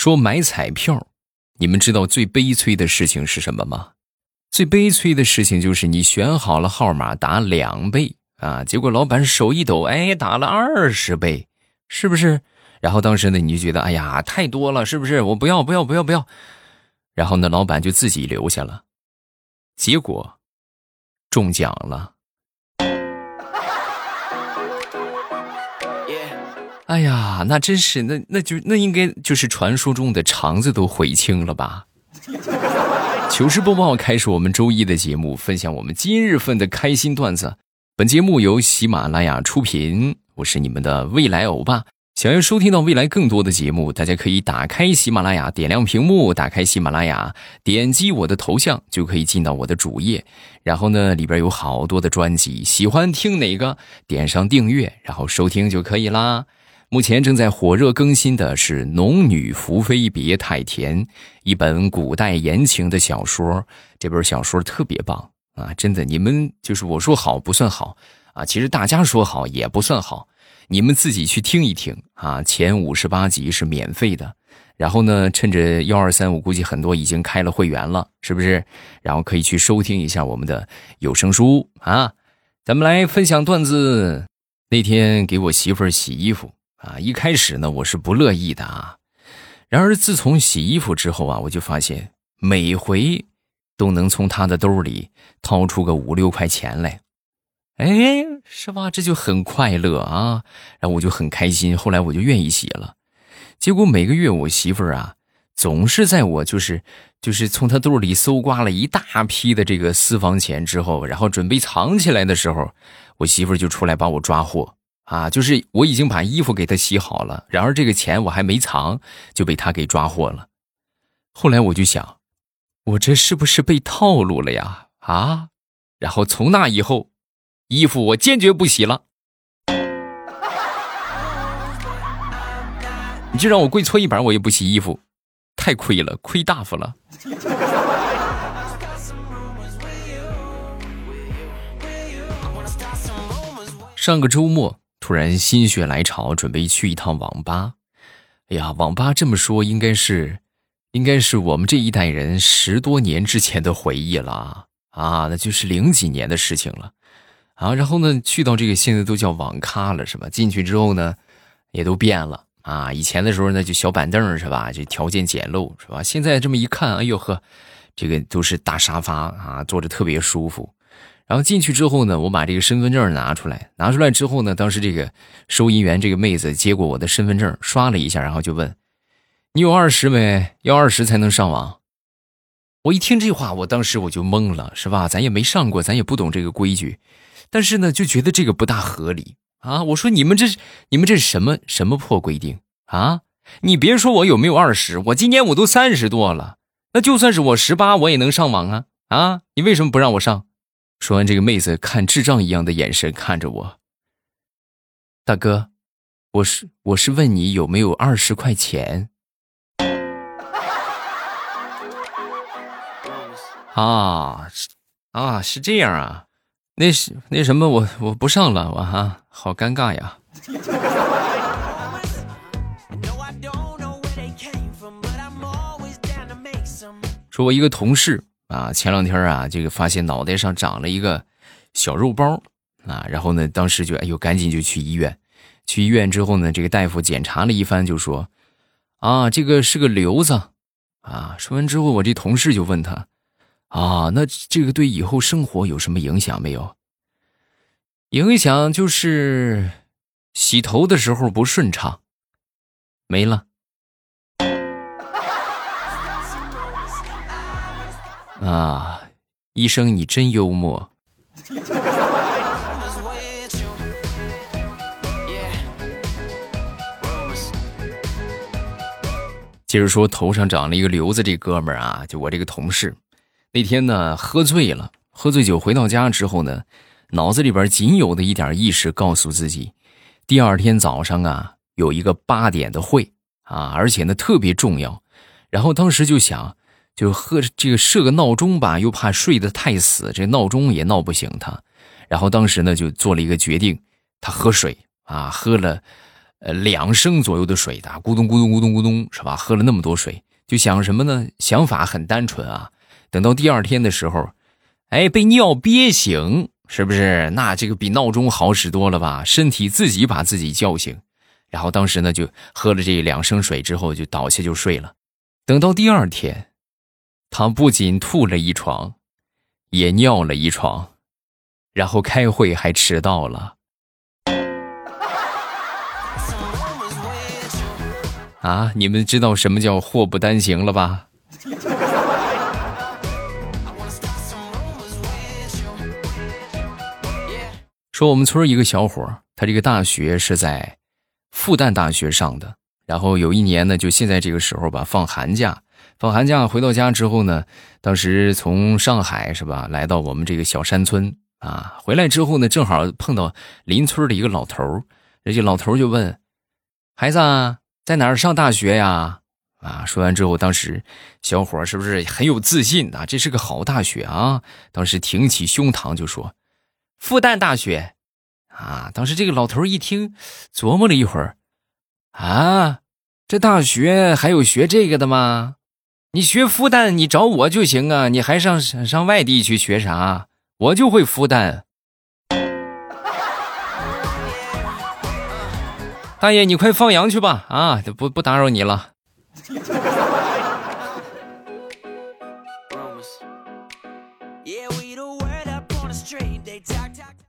说买彩票，你们知道最悲催的事情是什么吗？最悲催的事情就是你选好了号码打两倍啊，结果老板手一抖，哎，打了二十倍，是不是？然后当时呢，你就觉得，哎呀，太多了，是不是？我不要，不要，不要，不要。然后呢，老板就自己留下了，结果中奖了。哎呀，那真是，那那就那应该就是传说中的肠子都悔青了吧？糗事播报开始，我们周一的节目，分享我们今日份的开心段子。本节目由喜马拉雅出品，我是你们的未来欧巴。想要收听到未来更多的节目，大家可以打开喜马拉雅，点亮屏幕，打开喜马拉雅，点击我的头像就可以进到我的主页。然后呢，里边有好多的专辑，喜欢听哪个，点上订阅，然后收听就可以啦。目前正在火热更新的是《农女福妃别太甜》，一本古代言情的小说。这本小说特别棒啊，真的，你们就是我说好不算好啊，其实大家说好也不算好。你们自己去听一听啊，前五十八集是免费的，然后呢，趁着幺二三，我估计很多已经开了会员了，是不是？然后可以去收听一下我们的有声书啊。咱们来分享段子。那天给我媳妇儿洗衣服啊，一开始呢我是不乐意的啊，然而自从洗衣服之后啊，我就发现每回都能从她的兜里掏出个五六块钱来。哎，是吧？这就很快乐啊，然后我就很开心。后来我就愿意洗了。结果每个月我媳妇儿啊，总是在我就是就是从她兜里搜刮了一大批的这个私房钱之后，然后准备藏起来的时候，我媳妇儿就出来把我抓获啊！就是我已经把衣服给他洗好了，然而这个钱我还没藏，就被他给抓获了。后来我就想，我这是不是被套路了呀？啊！然后从那以后。衣服我坚决不洗了，你就让我跪搓衣板，我也不洗衣服，太亏了，亏大发了。上个周末突然心血来潮，准备去一趟网吧。哎呀，网吧这么说，应该是，应该是我们这一代人十多年之前的回忆了啊，那就是零几年的事情了。啊，然后呢，去到这个现在都叫网咖了，是吧？进去之后呢，也都变了啊。以前的时候呢，就小板凳是吧？这条件简陋是吧？现在这么一看，哎呦呵，这个都是大沙发啊，坐着特别舒服。然后进去之后呢，我把这个身份证拿出来，拿出来之后呢，当时这个收银员这个妹子接过我的身份证，刷了一下，然后就问：“你有二十没？要二十才能上网。”我一听这话，我当时我就懵了，是吧？咱也没上过，咱也不懂这个规矩。但是呢，就觉得这个不大合理啊！我说你们这是你们这是什么什么破规定啊？你别说我有没有二十，我今年我都三十多了，那就算是我十八，我也能上网啊！啊，你为什么不让我上？说完，这个妹子看智障一样的眼神看着我，大哥，我是我是问你有没有二十块钱啊？啊，是这样啊。那是那什么，我我不上了，我哈，好尴尬呀。说，我一个同事啊，前两天啊，这个发现脑袋上长了一个小肉包啊，然后呢，当时就哎呦，赶紧就去医院。去医院之后呢，这个大夫检查了一番，就说啊，这个是个瘤子啊。说完之后，我这同事就问他。啊，那这个对以后生活有什么影响没有？影响就是洗头的时候不顺畅，没了。啊，医生你真幽默。接着说，头上长了一个瘤子，这哥们儿啊，就我这个同事。那天呢，喝醉了，喝醉酒回到家之后呢，脑子里边仅有的一点意识告诉自己，第二天早上啊有一个八点的会啊，而且呢特别重要。然后当时就想，就喝这个设个闹钟吧，又怕睡得太死，这闹钟也闹不醒他。然后当时呢就做了一个决定，他喝水啊，喝了呃两升左右的水的，咕咚咕咚咕咚咕咚，是吧？喝了那么多水，就想什么呢？想法很单纯啊。等到第二天的时候，哎，被尿憋醒，是不是？那这个比闹钟好使多了吧？身体自己把自己叫醒，然后当时呢就喝了这两升水之后就倒下就睡了。等到第二天，他不仅吐了一床，也尿了一床，然后开会还迟到了。啊，你们知道什么叫祸不单行了吧？说我们村一个小伙他这个大学是在复旦大学上的。然后有一年呢，就现在这个时候吧，放寒假，放寒假回到家之后呢，当时从上海是吧，来到我们这个小山村啊，回来之后呢，正好碰到邻村的一个老头儿，这些老头就问：“孩子啊在哪儿上大学呀？”啊，说完之后，当时小伙是不是很有自信啊？这是个好大学啊！当时挺起胸膛就说：“复旦大学。”啊，当时这个老头一听，琢磨了一会儿。啊，这大学还有学这个的吗？你学复旦，你找我就行啊！你还上上外地去学啥？我就会复旦。大爷，你快放羊去吧！啊，不不打扰你了。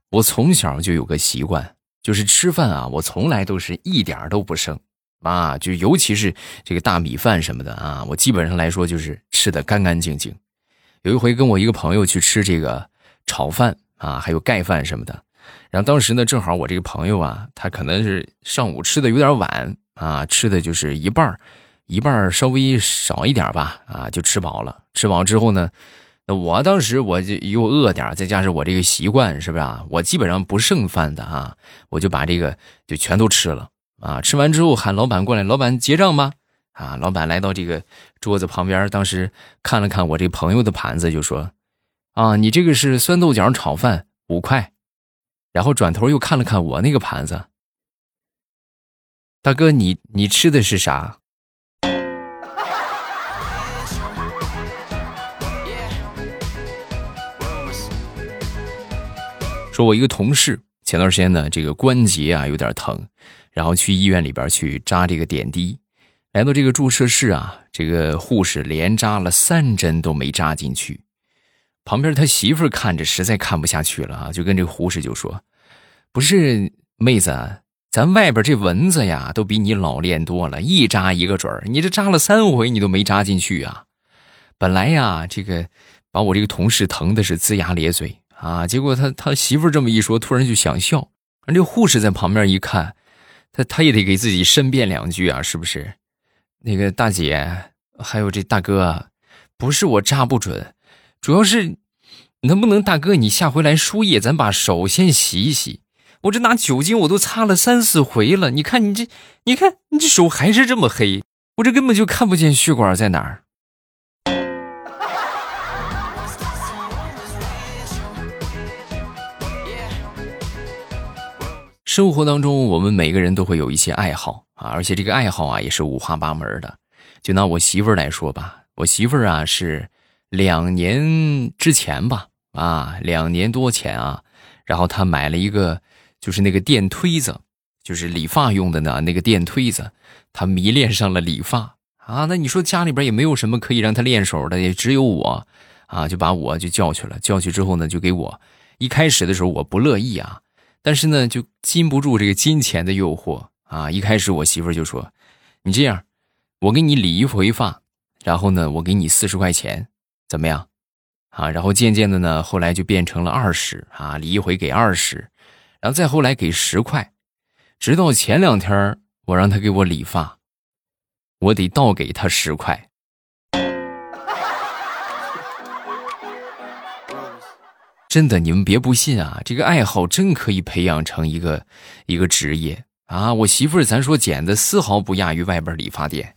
我从小就有个习惯。就是吃饭啊，我从来都是一点都不剩，啊，就尤其是这个大米饭什么的啊，我基本上来说就是吃的干干净净。有一回跟我一个朋友去吃这个炒饭啊，还有盖饭什么的，然后当时呢正好我这个朋友啊，他可能是上午吃的有点晚啊，吃的就是一半一半稍微少一点吧，啊，就吃饱了。吃饱之后呢。那我当时我就又饿点再加上我这个习惯，是不是啊？我基本上不剩饭的啊，我就把这个就全都吃了啊。吃完之后喊老板过来，老板结账吧。啊，老板来到这个桌子旁边，当时看了看我这朋友的盘子，就说：“啊，你这个是酸豆角炒饭，五块。”然后转头又看了看我那个盘子，大哥，你你吃的是啥？说我一个同事前段时间呢，这个关节啊有点疼，然后去医院里边去扎这个点滴，来到这个注射室啊，这个护士连扎了三针都没扎进去，旁边他媳妇看着实在看不下去了啊，就跟这个护士就说：“不是妹子，咱外边这蚊子呀都比你老练多了，一扎一个准儿，你这扎了三回你都没扎进去啊！本来呀，这个把我这个同事疼的是龇牙咧嘴。”啊！结果他他媳妇这么一说，突然就想笑。这护士在旁边一看，他他也得给自己申辩两句啊，是不是？那个大姐，还有这大哥，不是我扎不准，主要是能不能大哥你下回来输液，咱把手先洗一洗。我这拿酒精我都擦了三四回了，你看你这，你看你这手还是这么黑，我这根本就看不见血管在哪儿。生活当中，我们每个人都会有一些爱好啊，而且这个爱好啊也是五花八门的。就拿我媳妇儿来说吧，我媳妇儿啊是两年之前吧，啊两年多前啊，然后她买了一个就是那个电推子，就是理发用的呢那个电推子，她迷恋上了理发啊。那你说家里边也没有什么可以让她练手的，也只有我啊，就把我就叫去了。叫去之后呢，就给我一开始的时候我不乐意啊。但是呢，就禁不住这个金钱的诱惑啊！一开始我媳妇就说：“你这样，我给你理一回发，然后呢，我给你四十块钱，怎么样？”啊，然后渐渐的呢，后来就变成了二十啊，理一回给二十，然后再后来给十块，直到前两天我让他给我理发，我得倒给他十块。真的，你们别不信啊！这个爱好真可以培养成一个一个职业啊！我媳妇儿，咱说剪的丝毫不亚于外边理发店。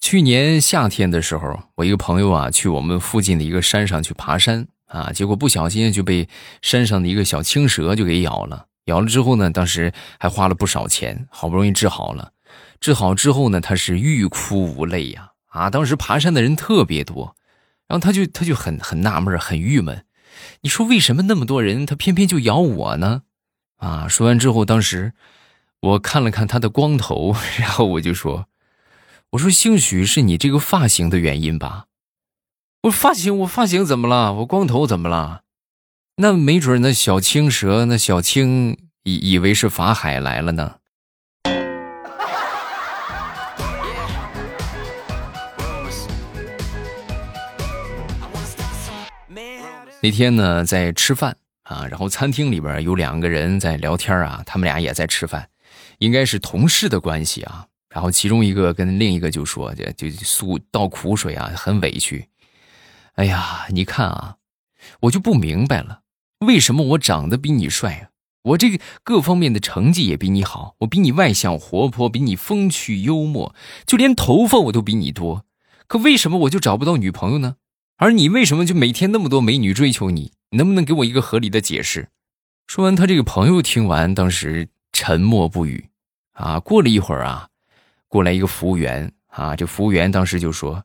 去年夏天的时候，我一个朋友啊，去我们附近的一个山上去爬山啊，结果不小心就被山上的一个小青蛇就给咬了。咬了之后呢，当时还花了不少钱，好不容易治好了。治好之后呢，他是欲哭无泪呀！啊，当时爬山的人特别多，然后他就他就很很纳闷，很郁闷。你说为什么那么多人，他偏偏就咬我呢？啊！说完之后，当时我看了看他的光头，然后我就说：“我说兴许是你这个发型的原因吧。”我发型，我发型怎么了？我光头怎么了？那没准那小青蛇，那小青以以为是法海来了呢。那天呢，在吃饭啊，然后餐厅里边有两个人在聊天啊，他们俩也在吃饭，应该是同事的关系啊。然后其中一个跟另一个就说，就就诉倒苦水啊，很委屈。哎呀，你看啊，我就不明白了，为什么我长得比你帅啊？我这个各方面的成绩也比你好，我比你外向活泼，比你风趣幽默，就连头发我都比你多，可为什么我就找不到女朋友呢？而你为什么就每天那么多美女追求你？你能不能给我一个合理的解释？说完，他这个朋友听完，当时沉默不语。啊，过了一会儿啊，过来一个服务员啊，这服务员当时就说。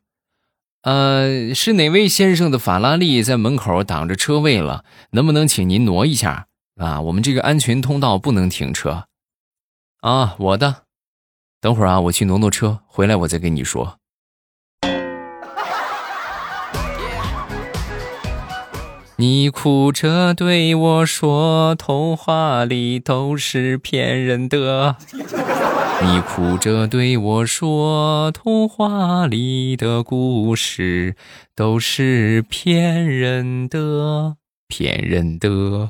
呃，是哪位先生的法拉利在门口挡着车位了？能不能请您挪一下啊？我们这个安全通道不能停车。啊，我的，等会儿啊，我去挪挪车，回来我再跟你说。你哭着对我说：“童话里都是骗人的。”你哭着对我说：“童话里的故事都是骗人的，骗人的。”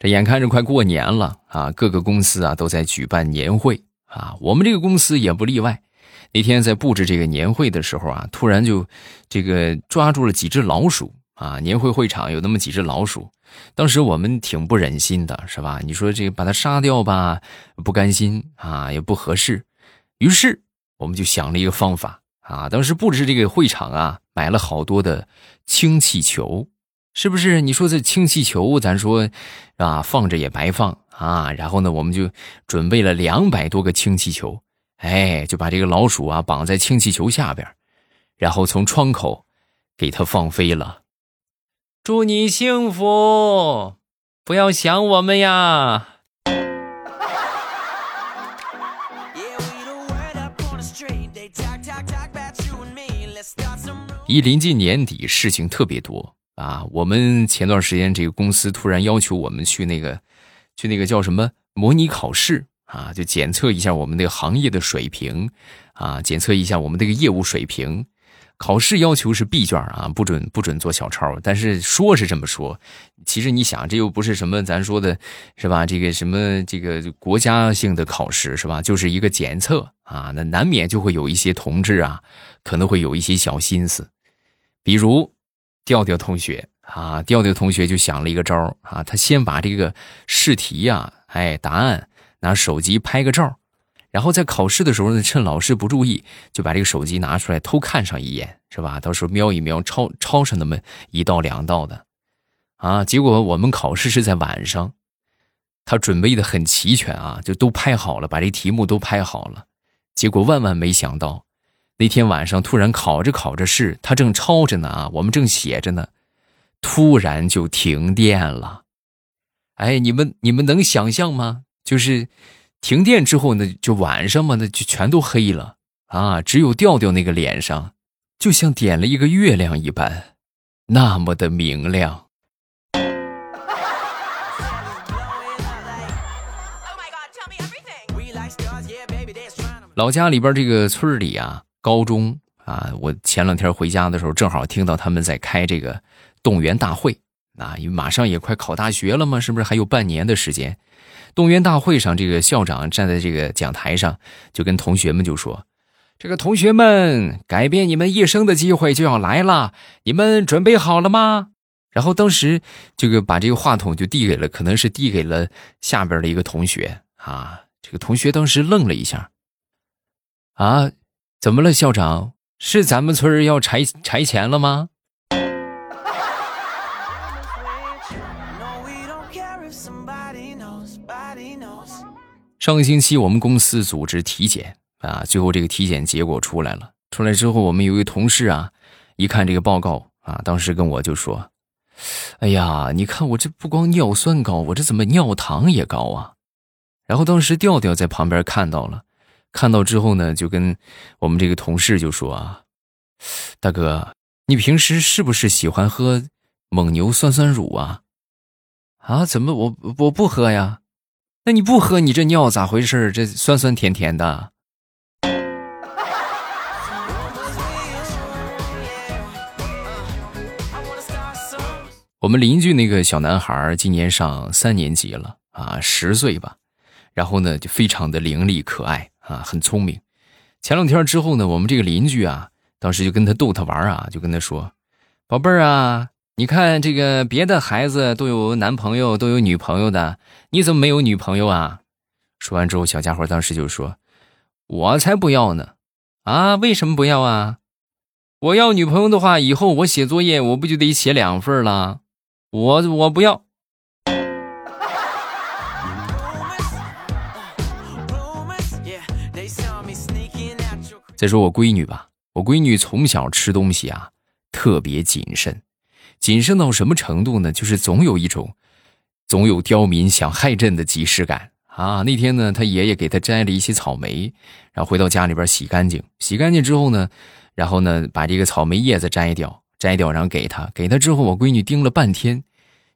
这眼看着快过年了啊，各个公司啊都在举办年会啊，我们这个公司也不例外。那天在布置这个年会的时候啊，突然就这个抓住了几只老鼠。啊，年会会场有那么几只老鼠，当时我们挺不忍心的，是吧？你说这个把它杀掉吧，不甘心啊，也不合适。于是我们就想了一个方法啊，当时布置这个会场啊，买了好多的氢气球，是不是？你说这氢气球，咱说啊，放着也白放啊。然后呢，我们就准备了两百多个氢气球，哎，就把这个老鼠啊绑在氢气球下边，然后从窗口给它放飞了。祝你幸福，不要想我们呀！一临近年底，事情特别多啊。我们前段时间这个公司突然要求我们去那个，去那个叫什么模拟考试啊，就检测一下我们那个行业的水平啊，检测一下我们这个业务水平。考试要求是 B 卷啊，不准不准做小抄。但是说是这么说，其实你想，这又不是什么咱说的，是吧？这个什么这个国家性的考试是吧？就是一个检测啊，那难免就会有一些同志啊，可能会有一些小心思。比如调调同学啊，调调同学就想了一个招啊，他先把这个试题呀，哎，答案拿手机拍个照。然后在考试的时候呢，趁老师不注意，就把这个手机拿出来偷看上一眼，是吧？到时候瞄一瞄，抄抄上那么一道两道的，啊！结果我们考试是在晚上，他准备的很齐全啊，就都拍好了，把这题目都拍好了。结果万万没想到，那天晚上突然考着考着试，他正抄着呢啊，我们正写着呢，突然就停电了。哎，你们你们能想象吗？就是。停电之后呢，就晚上嘛，那就全都黑了啊！只有调调那个脸上，就像点了一个月亮一般，那么的明亮。老家里边这个村里啊，高中啊，我前两天回家的时候，正好听到他们在开这个动员大会啊，因为马上也快考大学了嘛，是不是还有半年的时间？动员大会上，这个校长站在这个讲台上，就跟同学们就说：“这个同学们，改变你们一生的机会就要来了，你们准备好了吗？”然后当时这个把这个话筒就递给了，可能是递给了下边的一个同学啊。这个同学当时愣了一下。啊，怎么了，校长？是咱们村要拆拆迁了吗？上个星期我们公司组织体检啊，最后这个体检结果出来了。出来之后，我们有一同事啊，一看这个报告啊，当时跟我就说：“哎呀，你看我这不光尿酸高，我这怎么尿糖也高啊？”然后当时调调在旁边看到了。看到之后呢，就跟我们这个同事就说啊：“大哥，你平时是不是喜欢喝蒙牛酸酸乳啊？啊，怎么我我不喝呀？那你不喝，你这尿咋回事？这酸酸甜甜的。”我们邻居那个小男孩今年上三年级了啊，十岁吧，然后呢就非常的伶俐可爱。啊，很聪明。前两天之后呢，我们这个邻居啊，当时就跟他逗他玩啊，就跟他说：“宝贝儿啊，你看这个别的孩子都有男朋友，都有女朋友的，你怎么没有女朋友啊？”说完之后，小家伙当时就说：“我才不要呢！啊，为什么不要啊？我要女朋友的话，以后我写作业我不就得写两份了？我我不要。”再说我闺女吧，我闺女从小吃东西啊特别谨慎，谨慎到什么程度呢？就是总有一种，总有刁民想害朕的即视感啊！那天呢，他爷爷给他摘了一些草莓，然后回到家里边洗干净，洗干净之后呢，然后呢把这个草莓叶子摘掉，摘掉然后给他，给他之后，我闺女盯了半天，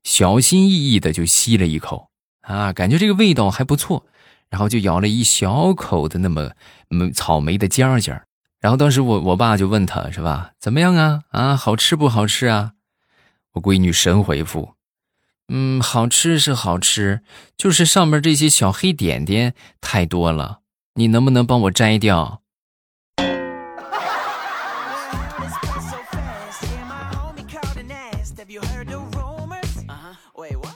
小心翼翼的就吸了一口啊，感觉这个味道还不错。然后就咬了一小口的那么，嗯，草莓的尖尖儿。然后当时我我爸就问他是吧，怎么样啊？啊，好吃不好吃啊？我闺女神回复，嗯，好吃是好吃，就是上面这些小黑点点太多了，你能不能帮我摘掉？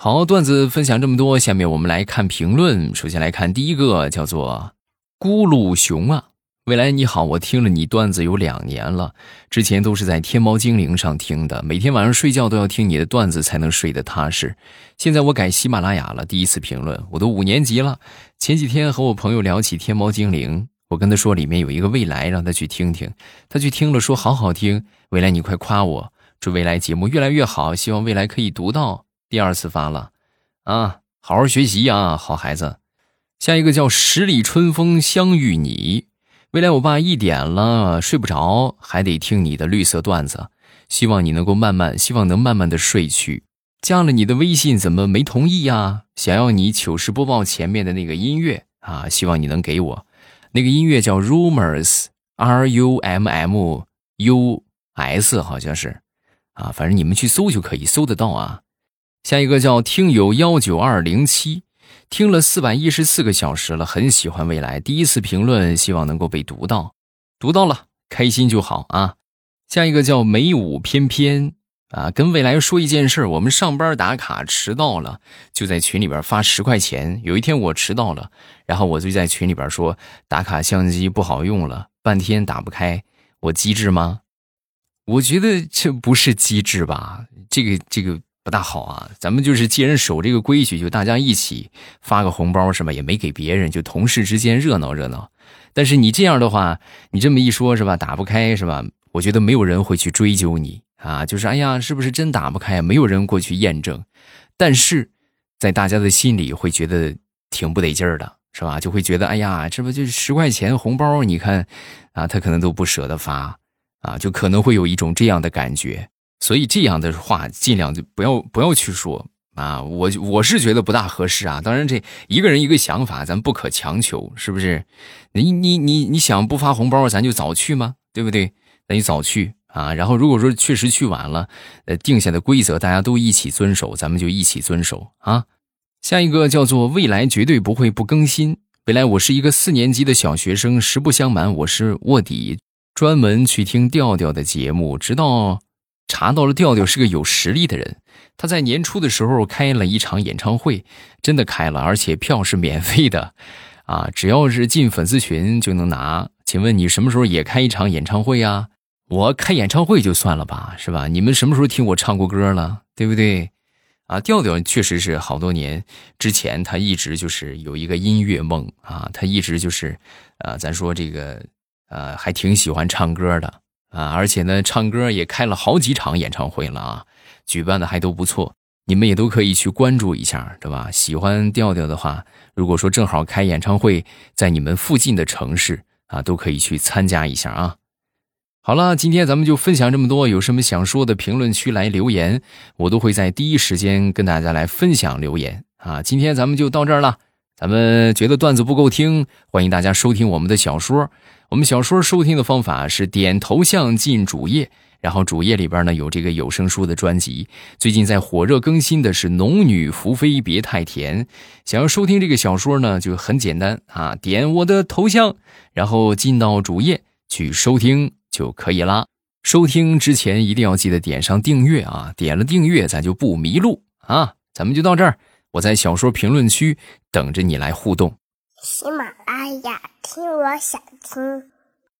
好，段子分享这么多，下面我们来看评论。首先来看第一个，叫做“咕噜熊”啊，未来你好，我听了你段子有两年了，之前都是在天猫精灵上听的，每天晚上睡觉都要听你的段子才能睡得踏实。现在我改喜马拉雅了，第一次评论，我都五年级了。前几天和我朋友聊起天猫精灵，我跟他说里面有一个未来，让他去听听，他去听了说好好听。未来你快夸我，祝未来节目越来越好，希望未来可以读到。第二次发了，啊，好好学习啊，好孩子。下一个叫十里春风相遇你。未来我爸一点了睡不着，还得听你的绿色段子。希望你能够慢慢，希望能慢慢的睡去。加了你的微信怎么没同意呀？想要你糗事播报前面的那个音乐啊，希望你能给我。那个音乐叫 Rumors，R U M M U S，好像是，啊，反正你们去搜就可以搜得到啊。下一个叫听友幺九二零七，听了四百一十四个小时了，很喜欢未来。第一次评论，希望能够被读到，读到了，开心就好啊。下一个叫美舞翩翩啊，跟未来说一件事我们上班打卡迟到了，就在群里边发十块钱。有一天我迟到了，然后我就在群里边说打卡相机不好用了，半天打不开，我机智吗？我觉得这不是机智吧，这个这个。不大好啊！咱们就是既然守这个规矩，就大家一起发个红包是吧？也没给别人，就同事之间热闹热闹。但是你这样的话，你这么一说，是吧？打不开是吧？我觉得没有人会去追究你啊。就是哎呀，是不是真打不开？没有人过去验证。但是在大家的心里会觉得挺不得劲儿的，是吧？就会觉得哎呀，这不就十块钱红包？你看啊，他可能都不舍得发啊，就可能会有一种这样的感觉。所以这样的话尽量就不要不要去说啊，我我是觉得不大合适啊。当然这一个人一个想法，咱不可强求，是不是？你你你你想不发红包，咱就早去吗？对不对？那你早去啊。然后如果说确实去晚了，呃，定下的规则大家都一起遵守，咱们就一起遵守啊。下一个叫做未来绝对不会不更新。未来我是一个四年级的小学生，实不相瞒，我是卧底，专门去听调调的节目，直到。查到了调调是个有实力的人，他在年初的时候开了一场演唱会，真的开了，而且票是免费的，啊，只要是进粉丝群就能拿。请问你什么时候也开一场演唱会啊？我开演唱会就算了吧，是吧？你们什么时候听我唱过歌了，对不对？啊，调调确实是好多年之前，他一直就是有一个音乐梦啊，他一直就是，呃，咱说这个，呃，还挺喜欢唱歌的啊，而且呢，唱歌也开了好几场演唱会了啊，举办的还都不错。你们也都可以去关注一下，对吧？喜欢调调的话，如果说正好开演唱会在你们附近的城市啊，都可以去参加一下啊。好了，今天咱们就分享这么多，有什么想说的，评论区来留言，我都会在第一时间跟大家来分享留言啊。今天咱们就到这儿了，咱们觉得段子不够听，欢迎大家收听我们的小说。我们小说收听的方法是点头像进主页。然后主页里边呢有这个有声书的专辑，最近在火热更新的是《农女福妃别太甜》。想要收听这个小说呢，就很简单啊，点我的头像，然后进到主页去收听就可以啦。收听之前一定要记得点上订阅啊，点了订阅咱就不迷路啊。咱们就到这儿，我在小说评论区等着你来互动。喜马拉雅听，我想听。